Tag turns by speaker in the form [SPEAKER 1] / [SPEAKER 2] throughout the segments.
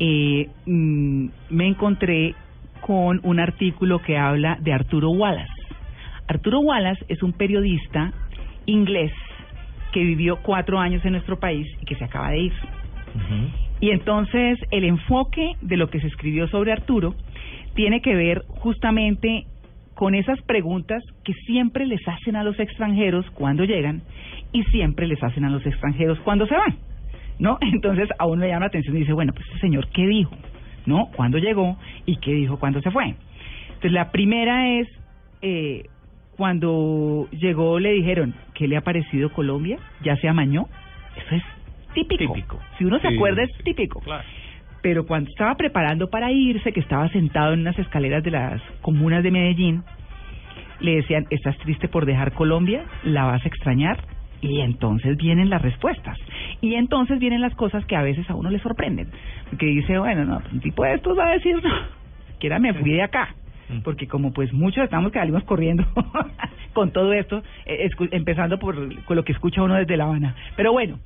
[SPEAKER 1] eh, mm, me encontré con un artículo que habla de Arturo Wallace. Arturo Wallace es un periodista inglés que vivió cuatro años en nuestro país y que se acaba de ir. Y entonces el enfoque de lo que se escribió sobre Arturo tiene que ver justamente con esas preguntas que siempre les hacen a los extranjeros cuando llegan y siempre les hacen a los extranjeros cuando se van. ¿No? Entonces a uno le llama la atención y dice, bueno, pues este señor, ¿qué dijo? ¿No? ¿Cuándo llegó? ¿Y qué dijo cuando se fue? Entonces la primera es, eh, cuando llegó le dijeron, ¿qué le ha parecido Colombia? ¿Ya se amañó? Eso es típico. Si uno se acuerda es típico. Pero cuando estaba preparando para irse, que estaba sentado en unas escaleras de las comunas de Medellín, le decían, ¿estás triste por dejar Colombia? ¿La vas a extrañar? Y entonces vienen las respuestas. Y entonces vienen las cosas que a veces a uno le sorprenden. Porque dice, bueno, no, un tipo de estos va a decir, no, siquiera me fui de acá. Mm. Porque como pues muchos estamos que salimos corriendo con todo esto, eh, empezando por, con lo que escucha uno desde La Habana. Pero bueno,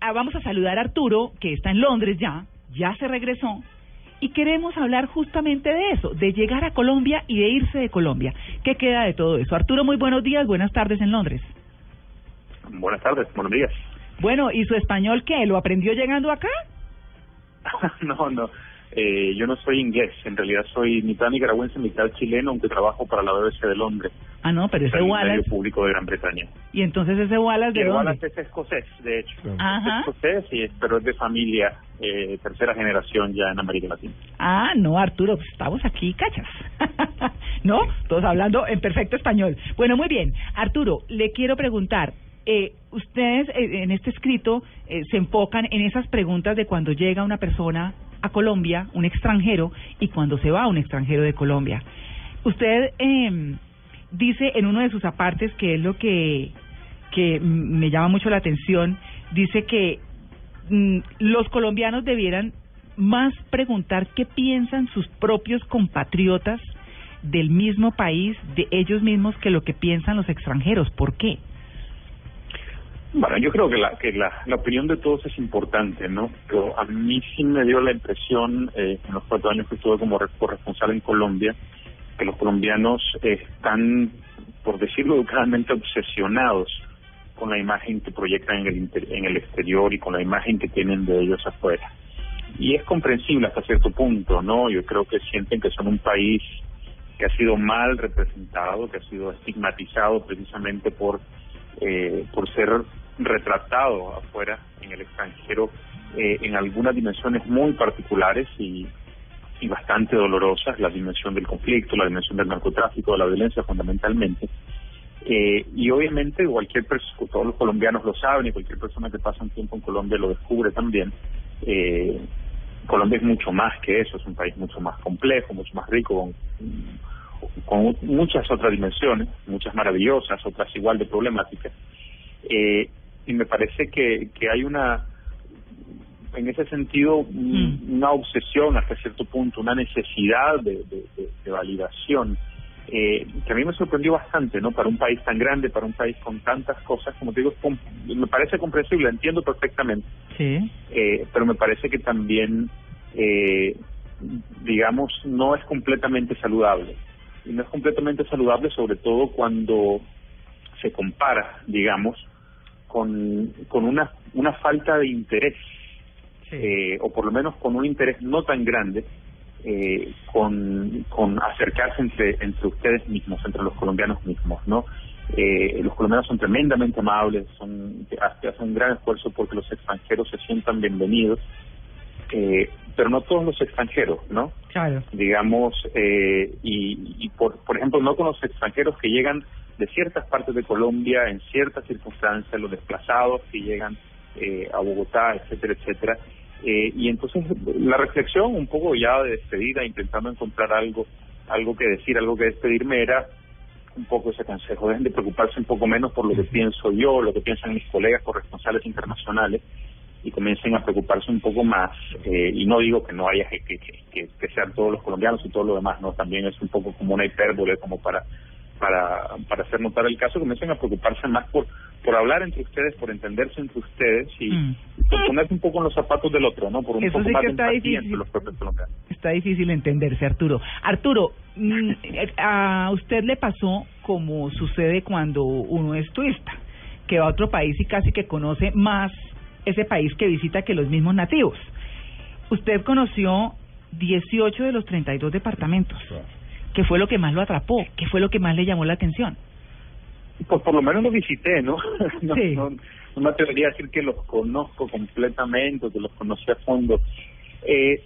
[SPEAKER 1] ah, vamos a saludar a Arturo, que está en Londres ya, ya se regresó, y queremos hablar justamente de eso, de llegar a Colombia y de irse de Colombia. ¿Qué queda de todo eso? Arturo, muy buenos días, buenas tardes en Londres.
[SPEAKER 2] Buenas tardes, buenos días.
[SPEAKER 1] Bueno, ¿y su español qué? ¿Lo aprendió llegando acá?
[SPEAKER 2] no, no. Eh, yo no soy inglés, en realidad soy mitad nicaragüense, mitad chileno, aunque trabajo para la BBC de Londres.
[SPEAKER 1] Ah, no, pero ese Wallace...
[SPEAKER 2] medio público de Gran Bretaña.
[SPEAKER 1] ¿Y entonces ese Wallace de dónde?
[SPEAKER 2] Wallace es escocés, de hecho. Es escocés, y, pero es de familia, eh, tercera generación ya en América Latina.
[SPEAKER 1] Ah, no, Arturo, pues estamos aquí, cachas. ¿No? Todos hablando en perfecto español. Bueno, muy bien. Arturo, le quiero preguntar, eh, ustedes eh, en este escrito eh, se enfocan en esas preguntas de cuando llega una persona a Colombia, un extranjero, y cuando se va un extranjero de Colombia. Usted eh, dice en uno de sus apartes, que es lo que, que me llama mucho la atención, dice que mm, los colombianos debieran más preguntar qué piensan sus propios compatriotas del mismo país, de ellos mismos, que lo que piensan los extranjeros. ¿Por qué?
[SPEAKER 2] Bueno, yo creo que la, que la, la opinión de todos es importante, ¿no? Pero a mí sí me dio la impresión, eh, en los cuatro años que estuve como corresponsal en Colombia, que los colombianos están, por decirlo educadamente, obsesionados con la imagen que proyectan en el, en el exterior y con la imagen que tienen de ellos afuera. Y es comprensible hasta cierto punto, ¿no? Yo creo que sienten que son un país que ha sido mal representado, que ha sido estigmatizado precisamente por eh, por ser retratado afuera en el extranjero eh, en algunas dimensiones muy particulares y, y bastante dolorosas, la dimensión del conflicto, la dimensión del narcotráfico, de la violencia fundamentalmente. Eh, y obviamente cualquier persona, todos los colombianos lo saben y cualquier persona que pasa un tiempo en Colombia lo descubre también. Eh, Colombia es mucho más que eso, es un país mucho más complejo, mucho más rico, con, con muchas otras dimensiones, muchas maravillosas, otras igual de problemáticas. Eh, y me parece que, que hay una, en ese sentido, mm. una obsesión hasta cierto punto, una necesidad de, de, validación. Eh, que a mí me sorprendió bastante, ¿no? Para un país tan grande, para un país con tantas cosas, como te digo, me parece comprensible, entiendo perfectamente.
[SPEAKER 1] Sí.
[SPEAKER 2] Eh, pero me parece que también, eh, digamos, no es completamente saludable. Y no es completamente saludable, sobre todo cuando se compara, digamos, con, con una, una falta de interés, eh, o por lo menos con un interés no tan grande, eh, con, con acercarse entre, entre ustedes mismos, entre los colombianos mismos, ¿no? Eh, los colombianos son tremendamente amables, son hacen un gran esfuerzo porque los extranjeros se sientan bienvenidos, eh, pero no todos los extranjeros, ¿no?
[SPEAKER 1] Claro.
[SPEAKER 2] Digamos, eh, y, y por, por ejemplo, no con los extranjeros que llegan de ciertas partes de Colombia en ciertas circunstancias, los desplazados que llegan eh, a Bogotá, etcétera, etcétera. Eh, y entonces la reflexión, un poco ya de despedida, intentando encontrar algo, algo que decir, algo que despedirme, era un poco ese consejo, dejen de preocuparse un poco menos por lo que pienso yo, lo que piensan mis colegas corresponsales internacionales, y comiencen a preocuparse un poco más. Eh, y no digo que no haya que, que, que, que sean todos los colombianos y todo lo demás, no, también es un poco como una hipérbole, como para para, para hacer notar el caso, comiencen a preocuparse más por, por hablar entre ustedes, por entenderse entre ustedes y
[SPEAKER 1] Mm.
[SPEAKER 2] por ponerse un poco en los zapatos del otro, ¿no? Por un
[SPEAKER 1] Eso
[SPEAKER 2] poco
[SPEAKER 1] sí
[SPEAKER 2] más
[SPEAKER 1] que está difícil.
[SPEAKER 2] entre los propios colombianos.
[SPEAKER 1] Está difícil entenderse, Arturo. Arturo, mm, eh, a usted le pasó como sucede cuando uno es turista, que va a otro país y casi que conoce más ese país que visita que los mismos nativos. Usted conoció 18 de los 32 departamentos. ¿Qué fue lo que más lo atrapó? ¿Qué fue lo que más le llamó la atención?
[SPEAKER 2] Pues por lo menos los visité, ¿no? no,
[SPEAKER 1] Sí.
[SPEAKER 2] no, no me atrevería a decir que los conozco completamente, que los conocí a fondo. Eh,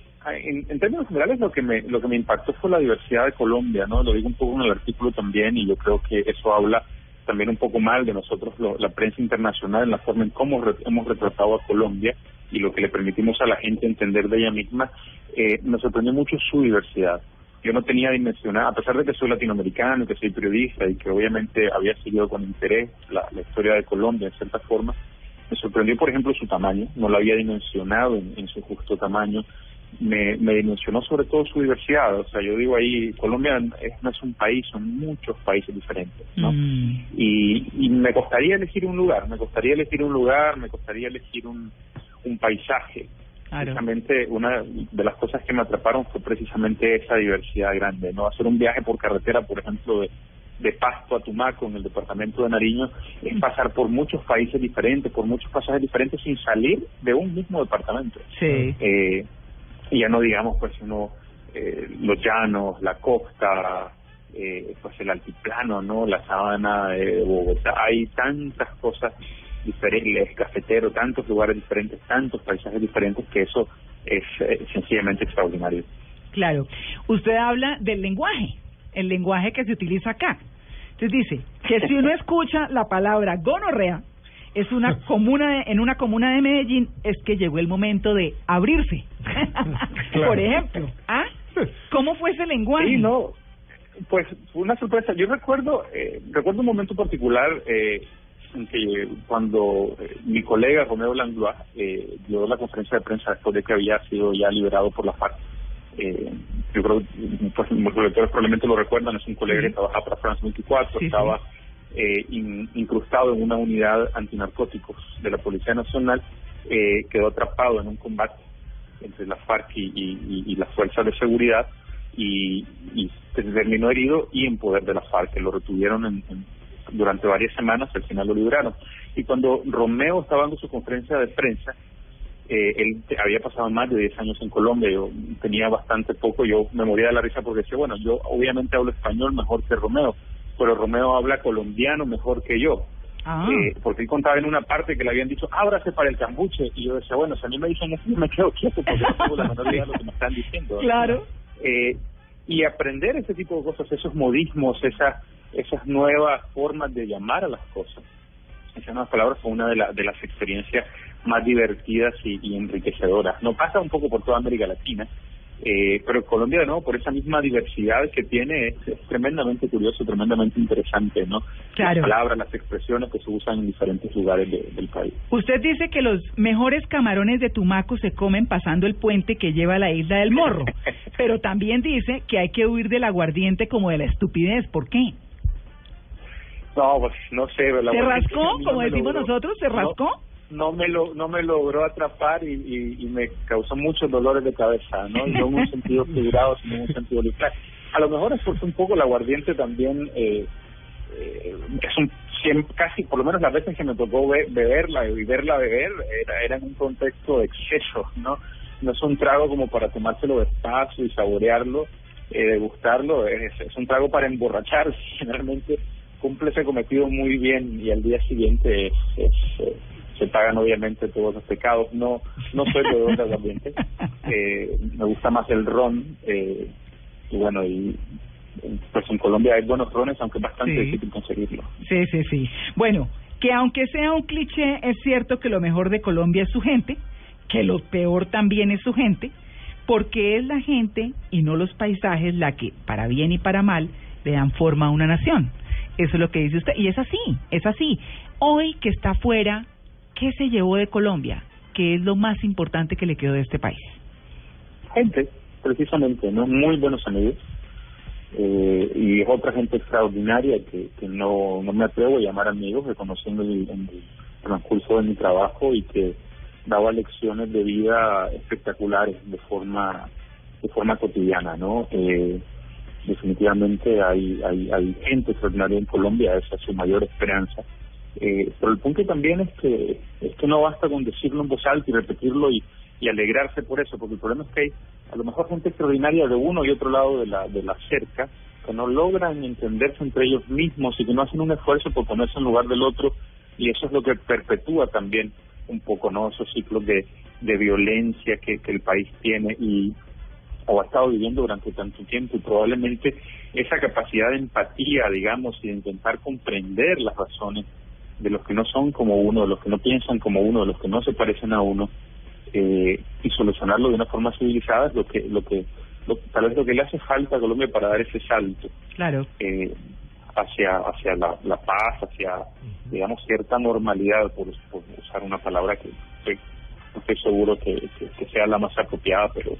[SPEAKER 2] en, en términos generales, lo que me lo que me impactó fue la diversidad de Colombia, ¿no? Lo digo un poco en el artículo también, y yo creo que eso habla también un poco mal de nosotros, lo- la prensa internacional, en la forma en cómo re- hemos retratado a Colombia y lo que le permitimos a la gente entender de ella misma. Eh, me sorprendió mucho su diversidad yo no tenía dimensionada, a pesar de que soy latinoamericano que soy periodista y que obviamente había seguido con interés la, la historia de Colombia en cierta forma, me sorprendió, por ejemplo, su tamaño, no lo había dimensionado en, en su justo tamaño, me, me dimensionó sobre todo su diversidad, o sea, yo digo ahí, Colombia es- no es un país, son muchos países diferentes, ¿no?
[SPEAKER 1] Mm,
[SPEAKER 2] y, y me costaría elegir un lugar, me costaría elegir un lugar, me costaría elegir un, un paisaje.
[SPEAKER 1] claro.
[SPEAKER 2] Precisamente una de las cosas que me atraparon fue precisamente esa diversidad grande, no hacer un viaje por carretera, por ejemplo, de, de Pasto a Tumaco en el departamento de Nariño, es pasar por muchos países diferentes, por muchos pasajes diferentes sin salir de un mismo departamento.
[SPEAKER 1] Sí.
[SPEAKER 2] Eh, y ya no digamos pues uno eh, los llanos, la costa, eh, pues el altiplano, no, la sabana de Bogotá, hay tantas cosas diferentes, cafetero, tantos lugares diferentes, tantos paisajes diferentes que eso es eh, sencillamente extraordinario.
[SPEAKER 1] Claro. Usted habla del lenguaje, el lenguaje que se utiliza acá. Entonces dice que si uno escucha la palabra gonorrea es una comuna de- en una comuna de Medellín es que llegó el momento de abrirse. Por ejemplo, ¿ah? ¿Cómo fue ese lenguaje?
[SPEAKER 2] Sí, no, pues fue una sorpresa. Yo recuerdo, eh, recuerdo un momento particular eh, en que cuando eh, mi colega Romeo Langlois eh, dio la conferencia de prensa después de que había sido ya liberado por la FARC. Eh, yo creo, pues muchos lectores probablemente lo recuerdan, es un colega
[SPEAKER 1] Sí.
[SPEAKER 2] que trabajaba para France 24,
[SPEAKER 1] Sí, sí.
[SPEAKER 2] Eh, in- incrustado en una unidad antinarcóticos de la Policía Nacional, eh, quedó atrapado en un combate entre la FARC y, las fuerzas de seguridad y, terminó herido y en poder de la FARC, lo retuvieron en- en- durante varias semanas, al final lo liberaron. Y cuando Romeo estaba dando su conferencia de prensa, eh, él había pasado más de 10 años en Colombia, yo tenía bastante poco, yo me moría de la risa porque decía, bueno, yo obviamente hablo español mejor que Romeo, pero Romeo habla colombiano mejor que yo.
[SPEAKER 1] Ah.
[SPEAKER 2] Eh, porque él contaba en una parte que le habían dicho, ábrase para el cambuche, y yo decía, bueno, si a mí me dicen eso, yo me quedo quieto porque no tengo la menor idea de lo que me están diciendo.
[SPEAKER 1] Claro.
[SPEAKER 2] Eh, y aprender ese tipo de cosas, esos modismos, esas esas nuevas formas de llamar a las cosas. Esas nuevas palabras fue una de, la- de las experiencias más divertidas y, y enriquecedoras. No pasa un poco por toda América Latina, eh, pero Colombia, nuevo, por esa misma diversidad que tiene, es, es tremendamente curioso, tremendamente interesante, ¿no?
[SPEAKER 1] Claro.
[SPEAKER 2] Las palabras, las expresiones que se usan en diferentes lugares de- del país.
[SPEAKER 1] Usted dice que los mejores camarones de Tumaco se comen pasando el puente que lleva a la isla del Morro, pero también dice que hay que huir del aguardiente como de la estupidez. ¿Por qué?
[SPEAKER 2] No, pues no sé.
[SPEAKER 1] ¿Se rascó,
[SPEAKER 2] no
[SPEAKER 1] como decimos
[SPEAKER 2] logró.
[SPEAKER 1] nosotros? ¿Se
[SPEAKER 2] No,
[SPEAKER 1] rascó?
[SPEAKER 2] No, me lo, no me logró atrapar y, y, y me causó muchos dolores de cabeza, ¿no? No en un sentido figurado, sino en un sentido literal. A lo mejor es porque un poco el aguardiente también eh, eh, es un casi, por lo menos las veces que me tocó be- beberla y verla beber, era, era en un contexto de exceso, ¿no? No es un trago como para tomárselo despacio y saborearlo, eh, degustarlo, es, es un trago para emborracharse, generalmente cumple ese cometido muy bien y al día siguiente es, es, eh, se pagan obviamente todos los pecados. No no soy bebedor de aguardiente, eh, me gusta más el ron eh, y bueno y pues en Colombia hay buenos rones aunque es bastante
[SPEAKER 1] Sí.
[SPEAKER 2] difícil conseguirlo.
[SPEAKER 1] Sí, sí, sí. Bueno, que aunque sea un cliché, es cierto que lo mejor de Colombia es su gente, que lo peor también es su gente, porque es la gente y no los paisajes la que, para bien y para mal, le dan forma a una nación. Eso es lo que dice usted. Y es así, es así. Hoy que está afuera, ¿qué se llevó de Colombia? ¿Qué es lo más importante que le quedó de este país?
[SPEAKER 2] Gente, precisamente, no muy buenos amigos, eh, y es otra gente extraordinaria que, no, no me atrevo a llamar amigos, reconociendo el, en el transcurso de mi trabajo y que daba lecciones de vida espectaculares de forma de forma cotidiana, ¿no? Eh, definitivamente hay, hay, hay gente extraordinaria en Colombia, esa es su mayor esperanza. Eh, pero el punto también es que, es que no basta con decirlo en voz alta y repetirlo y, alegrarse por eso, porque el problema es que hay a lo mejor gente extraordinaria de uno y otro lado de la, de la cerca que no logran entenderse entre ellos mismos y que no hacen un esfuerzo por ponerse en lugar del otro y eso es lo que perpetúa también un poco no esos ciclos de, de violencia que, que el país tiene y o ha estado viviendo durante tanto tiempo y probablemente esa capacidad de empatía, digamos, y de intentar comprender las razones de los que no son como uno, de los que no piensan como uno, de los que no se parecen a uno, eh, y solucionarlo de una forma civilizada es lo que, lo que, lo, tal vez lo que le hace falta a Colombia para dar ese salto.
[SPEAKER 1] Claro.
[SPEAKER 2] Eh, hacia hacia la, la paz, hacia, digamos, cierta normalidad, por, por usar una palabra que no estoy seguro que, que, que sea la más apropiada, pero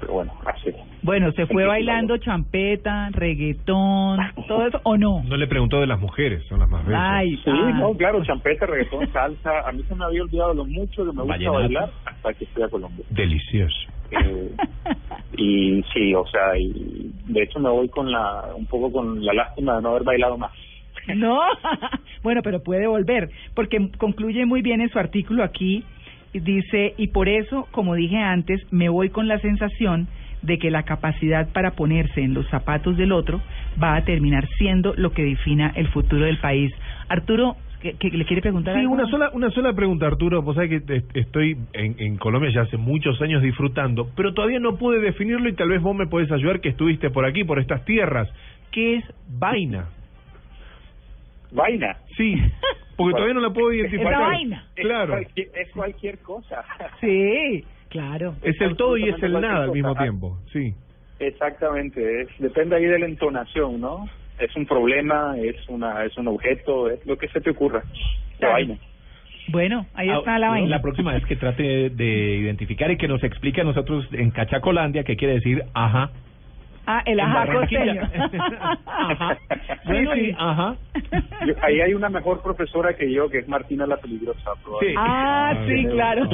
[SPEAKER 2] pero bueno, así.
[SPEAKER 1] Bueno, ¿se fue bailando champeta, reggaetón, todo eso o no?
[SPEAKER 3] No le preguntó de las mujeres, son las más bellas.
[SPEAKER 1] Ay,
[SPEAKER 2] Sí,
[SPEAKER 1] ah.
[SPEAKER 2] no, claro, champeta, reggaetón, salsa. A mí se me había olvidado lo mucho que me gusta
[SPEAKER 3] Vallenato.
[SPEAKER 2] bailar hasta que fui a Colombia.
[SPEAKER 3] Delicioso.
[SPEAKER 2] Eh, y sí, o sea, y de hecho me voy con la, un poco con la lástima de no haber bailado más.
[SPEAKER 1] No, bueno, pero puede volver, porque concluye muy bien en su artículo aquí, dice, y por eso, como dije antes, me voy con la sensación de que la capacidad para ponerse en los zapatos del otro va a terminar siendo lo que defina el futuro del país. Arturo, ¿qué, qué- le quiere preguntar
[SPEAKER 3] Sí,
[SPEAKER 1] algo?
[SPEAKER 3] una sola, una sola pregunta, Arturo. Vos sabés que est- estoy en, en Colombia ya hace muchos años disfrutando, pero todavía no pude definirlo y tal vez vos me podés ayudar que estuviste por aquí, por estas tierras. ¿Qué es vaina?
[SPEAKER 2] Vaina.
[SPEAKER 3] Sí, porque todavía no la puedo identificar.
[SPEAKER 1] Esa vaina.
[SPEAKER 3] Claro.
[SPEAKER 2] Es cualquier, es cualquier cosa.
[SPEAKER 1] Sí, claro.
[SPEAKER 3] Es el todo y es el nada al mismo tiempo. Sí.
[SPEAKER 2] Exactamente, es, depende ahí de la entonación, ¿no? Es un problema, es una es un objeto, es lo que se te ocurra. La
[SPEAKER 1] Claro.
[SPEAKER 2] vaina.
[SPEAKER 1] Bueno, ahí está la
[SPEAKER 4] Ah,
[SPEAKER 1] vaina.
[SPEAKER 4] La próxima vez que trate de identificar y que nos explique a nosotros en Cachacolandia qué quiere decir ajá.
[SPEAKER 1] Ah, el ajá costeño.
[SPEAKER 4] Ajá.
[SPEAKER 1] Sí,
[SPEAKER 4] Bueno,
[SPEAKER 1] sí.
[SPEAKER 4] ajá.
[SPEAKER 2] Yo- ahí hay una mejor profesora que yo, que es Martina la Peligrosa. probablemente.
[SPEAKER 1] Ah, sí, claro.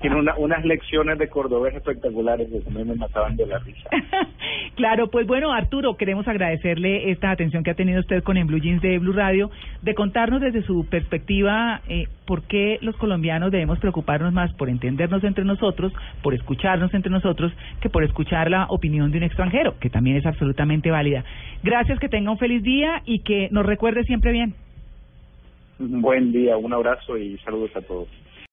[SPEAKER 2] Tiene una, unas lecciones de cordobés espectaculares que también me mataban de la risa.
[SPEAKER 1] Claro, pues bueno, Arturo, queremos agradecerle esta atención que ha tenido usted con En Blue Jeans de Blue Radio, de contarnos desde su perspectiva eh, por qué los colombianos debemos preocuparnos más por entendernos entre nosotros, por escucharnos entre nosotros, que por escuchar la opinión de un extranjero, que también es absolutamente válida. Gracias, que tenga un feliz día y que nos recuerde siempre bien.
[SPEAKER 2] Buen día, un abrazo y saludos a todos.